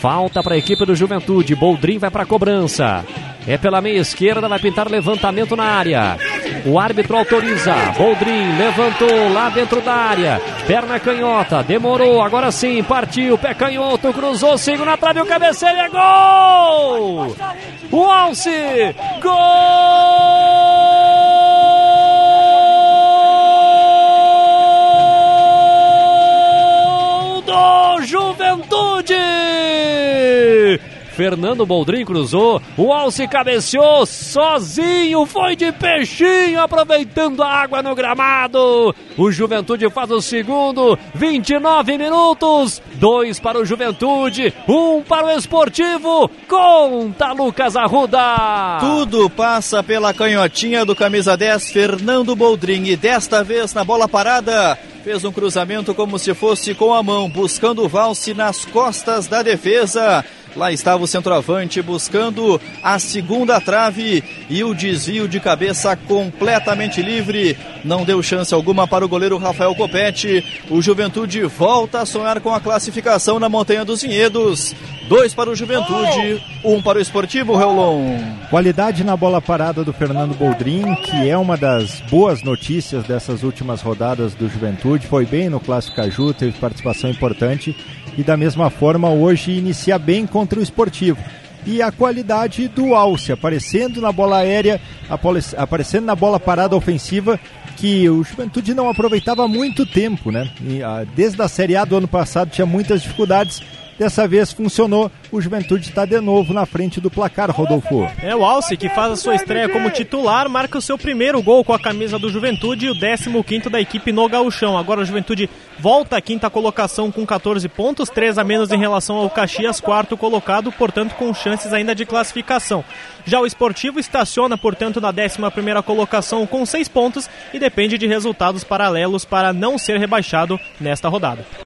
Falta para a equipe do Juventude. Boldrin vai para a cobrança. É pela meia esquerda, vai pintar levantamento na área. O árbitro autoriza. Boldrin levantou lá dentro da área. Perna canhota, demorou, agora sim, partiu. Pé canhoto, cruzou, sigo na trave, o cabeceio é gol! O Alce! Gol! Fernando Boldrin cruzou, o Alce cabeceou sozinho, foi de peixinho, aproveitando a água no gramado. O Juventude faz o segundo, 29 minutos, dois para o Juventude, um para o Esportivo. Conta Lucas Arruda. Tudo passa pela canhotinha do camisa 10, Fernando Boldrin, e desta vez na bola parada fez um cruzamento como se fosse com a mão, buscando o valse nas costas da defesa. Lá estava o centroavante buscando a segunda trave e o desvio de cabeça completamente livre. Não deu chance alguma para o goleiro Rafael Copete. O Juventude volta a sonhar com a classificação na Montanha dos Vinhedos. Dois para o Juventude, um para o Esportivo Reulon. Qualidade na bola parada do Fernando Boldrin, que é uma das boas notícias dessas últimas rodadas do Juventude. Foi bem no Clássico Caju, teve participação importante e da mesma forma hoje inicia bem contra o esportivo. E a qualidade do Alce, aparecendo na bola aérea, aparecendo na bola parada ofensiva, que o Juventude não aproveitava há muito tempo, né? E, ah, desde a Série A do ano passado tinha muitas dificuldades Dessa vez funcionou. O Juventude está de novo na frente do placar, Rodolfo. É o Alce que faz a sua estreia como titular, marca o seu primeiro gol com a camisa do Juventude e o 15 da equipe no Gauchão. Agora o Juventude volta à quinta colocação com 14 pontos, 3 a menos em relação ao Caxias, quarto colocado, portanto com chances ainda de classificação. Já o Esportivo estaciona, portanto, na 11 colocação com 6 pontos e depende de resultados paralelos para não ser rebaixado nesta rodada.